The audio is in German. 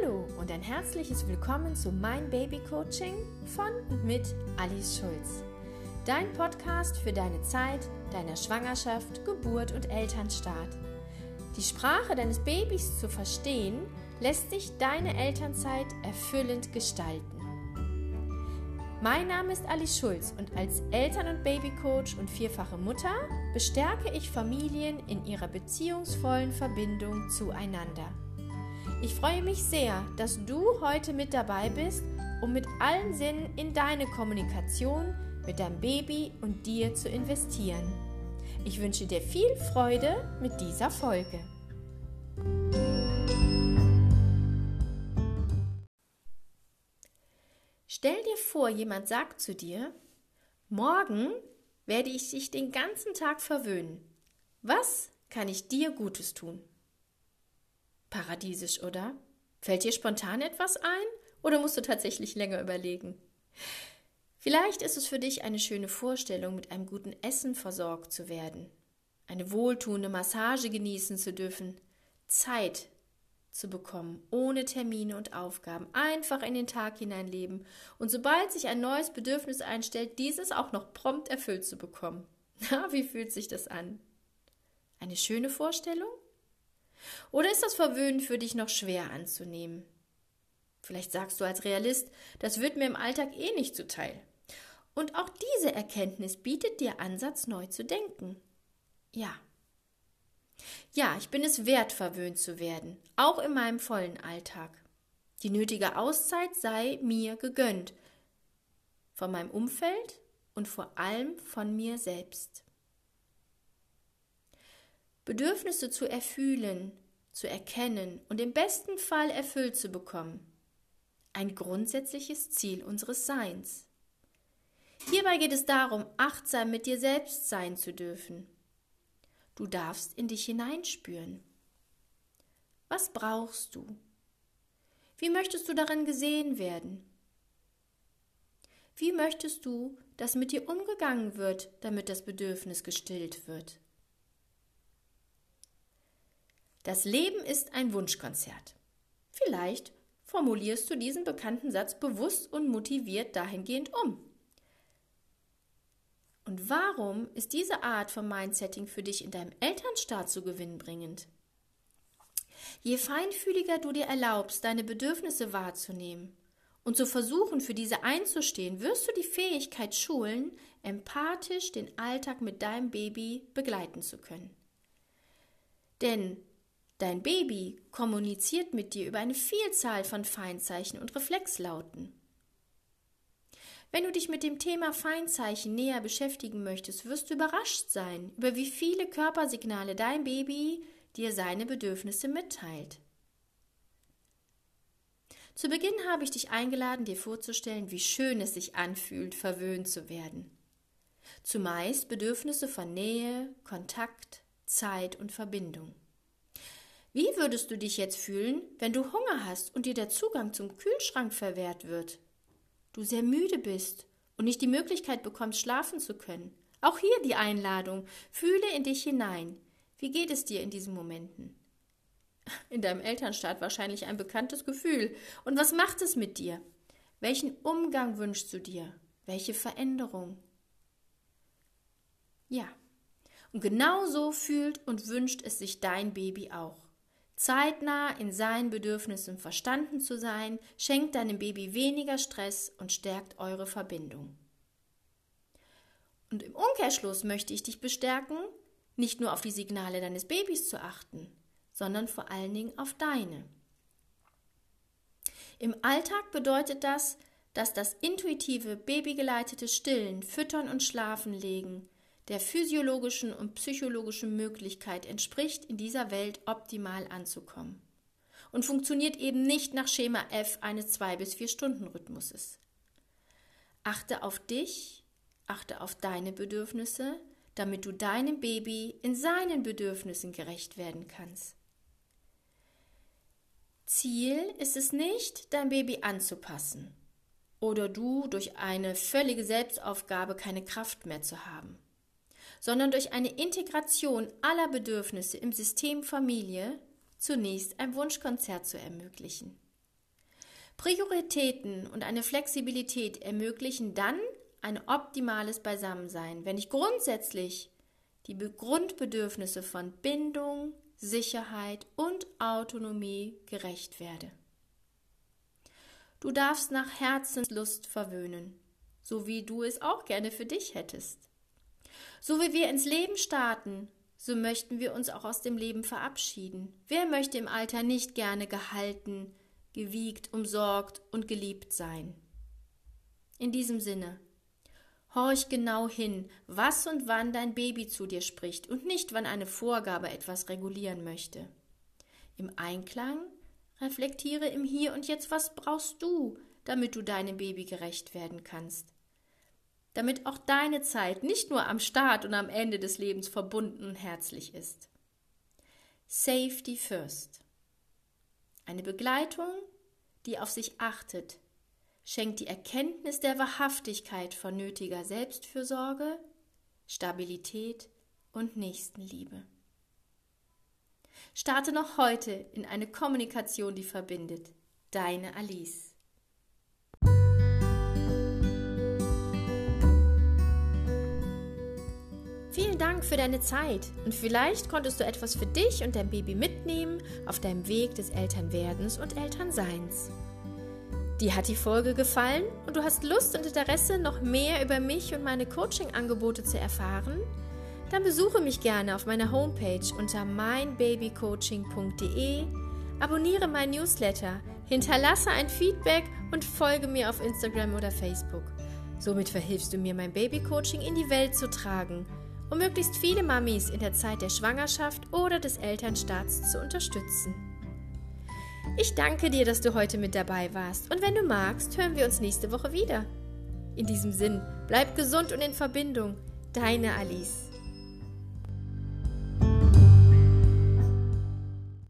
Hallo und ein herzliches Willkommen zu Mein Baby Coaching von und mit Alice Schulz. Dein Podcast für deine Zeit, deiner Schwangerschaft, Geburt und Elternstart. Die Sprache deines Babys zu verstehen, lässt sich deine Elternzeit erfüllend gestalten. Mein Name ist Alice Schulz und als Eltern- und Babycoach und vierfache Mutter bestärke ich Familien in ihrer beziehungsvollen Verbindung zueinander. Ich freue mich sehr, dass du heute mit dabei bist, um mit allen Sinnen in deine Kommunikation mit deinem Baby und dir zu investieren. Ich wünsche dir viel Freude mit dieser Folge. Stell dir vor, jemand sagt zu dir, morgen werde ich dich den ganzen Tag verwöhnen. Was kann ich dir Gutes tun? Paradiesisch, oder? Fällt dir spontan etwas ein oder musst du tatsächlich länger überlegen? Vielleicht ist es für dich eine schöne Vorstellung, mit einem guten Essen versorgt zu werden, eine wohltuende Massage genießen zu dürfen, Zeit zu bekommen, ohne Termine und Aufgaben, einfach in den Tag hineinleben und sobald sich ein neues Bedürfnis einstellt, dieses auch noch prompt erfüllt zu bekommen. Na, wie fühlt sich das an? Eine schöne Vorstellung? Oder ist das Verwöhnen für dich noch schwer anzunehmen? Vielleicht sagst du als Realist, das wird mir im Alltag eh nicht zuteil. Und auch diese Erkenntnis bietet dir Ansatz, neu zu denken. Ja, ja, ich bin es wert, verwöhnt zu werden, auch in meinem vollen Alltag. Die nötige Auszeit sei mir gegönnt, von meinem Umfeld und vor allem von mir selbst. Bedürfnisse zu erfühlen, zu erkennen und im besten Fall erfüllt zu bekommen. Ein grundsätzliches Ziel unseres Seins. Hierbei geht es darum, achtsam mit dir selbst sein zu dürfen Du darfst in dich hineinspüren. Was brauchst du? Wie möchtest du darin gesehen werden? Wie möchtest du, dass mit dir umgegangen wird, damit das Bedürfnis gestillt wird? Das Leben ist ein Wunschkonzert. Vielleicht formulierst du diesen bekannten Satz bewusst und motiviert dahingehend um. Und warum ist diese Art von Mindsetting für dich in deinem Elternstaat so gewinnbringend? Je feinfühliger du dir erlaubst, deine Bedürfnisse wahrzunehmen und zu versuchen, für diese einzustehen, wirst du die Fähigkeit schulen, empathisch den Alltag mit deinem Baby begleiten zu können. Denn dein Baby kommuniziert mit dir über eine Vielzahl von Feinzeichen und Reflexlauten. Wenn du dich mit dem Thema Feinzeichen näher beschäftigen möchtest, wirst du überrascht sein, über wie viele Körpersignale dein Baby dir seine Bedürfnisse mitteilt. Zu Beginn habe ich dich eingeladen, dir vorzustellen, wie schön es sich anfühlt, verwöhnt zu werden. Zumeist Bedürfnisse von Nähe, Kontakt, Zeit und Verbindung. Wie würdest du dich jetzt fühlen, wenn du Hunger hast und dir der Zugang zum Kühlschrank verwehrt wird? du sehr müde bist und nicht die Möglichkeit bekommst, schlafen zu können. Auch hier die Einladung. Fühle in dich hinein. Wie geht es dir in diesen Momenten? In deinem Elternstaat wahrscheinlich ein bekanntes Gefühl. Und was macht es mit dir? Welchen Umgang wünschst du dir? Welche Veränderung? Ja. Und genau so fühlt und wünscht es sich dein Baby auch. Zeitnah in seinen Bedürfnissen verstanden zu sein, schenkt deinem Baby weniger Stress und stärkt eure Verbindung. Und im Umkehrschluss möchte ich dich bestärken, nicht nur auf die Signale deines Babys zu achten, sondern vor allen Dingen auf deine. Im Alltag bedeutet das, dass das intuitive, babygeleitete Stillen, Füttern und Schlafenlegen der physiologischen und psychologischen Möglichkeit entspricht, in dieser Welt optimal anzukommen. Und funktioniert eben nicht nach Schema F eines zwei bis vier Stunden Rhythmuses. Achte auf dich, achte auf deine Bedürfnisse, damit du deinem Baby in seinen Bedürfnissen gerecht werden kannst. Ziel ist es nicht, dein Baby anzupassen oder du durch eine völlige Selbstaufgabe keine Kraft mehr zu haben sondern durch eine Integration aller Bedürfnisse im System Familie zunächst ein Wunschkonzert zu ermöglichen. Prioritäten und eine Flexibilität ermöglichen dann ein optimales Beisammensein, wenn ich grundsätzlich die Grundbedürfnisse von Bindung, Sicherheit und Autonomie gerecht werde. Du darfst nach Herzenslust verwöhnen, so wie du es auch gerne für dich hättest. So wie wir ins Leben starten, so möchten wir uns auch aus dem Leben verabschieden. Wer möchte im Alter nicht gerne gehalten, gewiegt, umsorgt und geliebt sein? In diesem Sinne, horch genau hin, was und wann dein Baby zu dir spricht und nicht, wann eine Vorgabe etwas regulieren möchte. Im Einklang reflektiere im Hier und Jetzt, was brauchst du, damit du deinem Baby gerecht werden kannst damit auch deine Zeit nicht nur am Start und am Ende des Lebens verbunden und herzlich ist. Safety First. Eine Begleitung, die auf sich achtet, schenkt die Erkenntnis der Wahrhaftigkeit von nötiger Selbstfürsorge, Stabilität und Nächstenliebe. Starte noch heute in eine Kommunikation, die verbindet. Deine Alice. Dank für deine Zeit und vielleicht konntest du etwas für dich und dein Baby mitnehmen auf deinem Weg des Elternwerdens und Elternseins. Dir hat die Folge gefallen und du hast Lust und Interesse, noch mehr über mich und meine Coaching-Angebote zu erfahren? Dann besuche mich gerne auf meiner Homepage unter meinbabycoaching.de, abonniere mein Newsletter, hinterlasse ein Feedback und folge mir auf Instagram oder Facebook. Somit verhilfst du mir, mein Babycoaching in die Welt zu tragen – um möglichst viele Mamis in der Zeit der Schwangerschaft oder des Elternstarts zu unterstützen. Ich danke dir, dass du heute mit dabei warst und wenn du magst, hören wir uns nächste Woche wieder. In diesem Sinn, bleib gesund und in Verbindung. Deine Alice.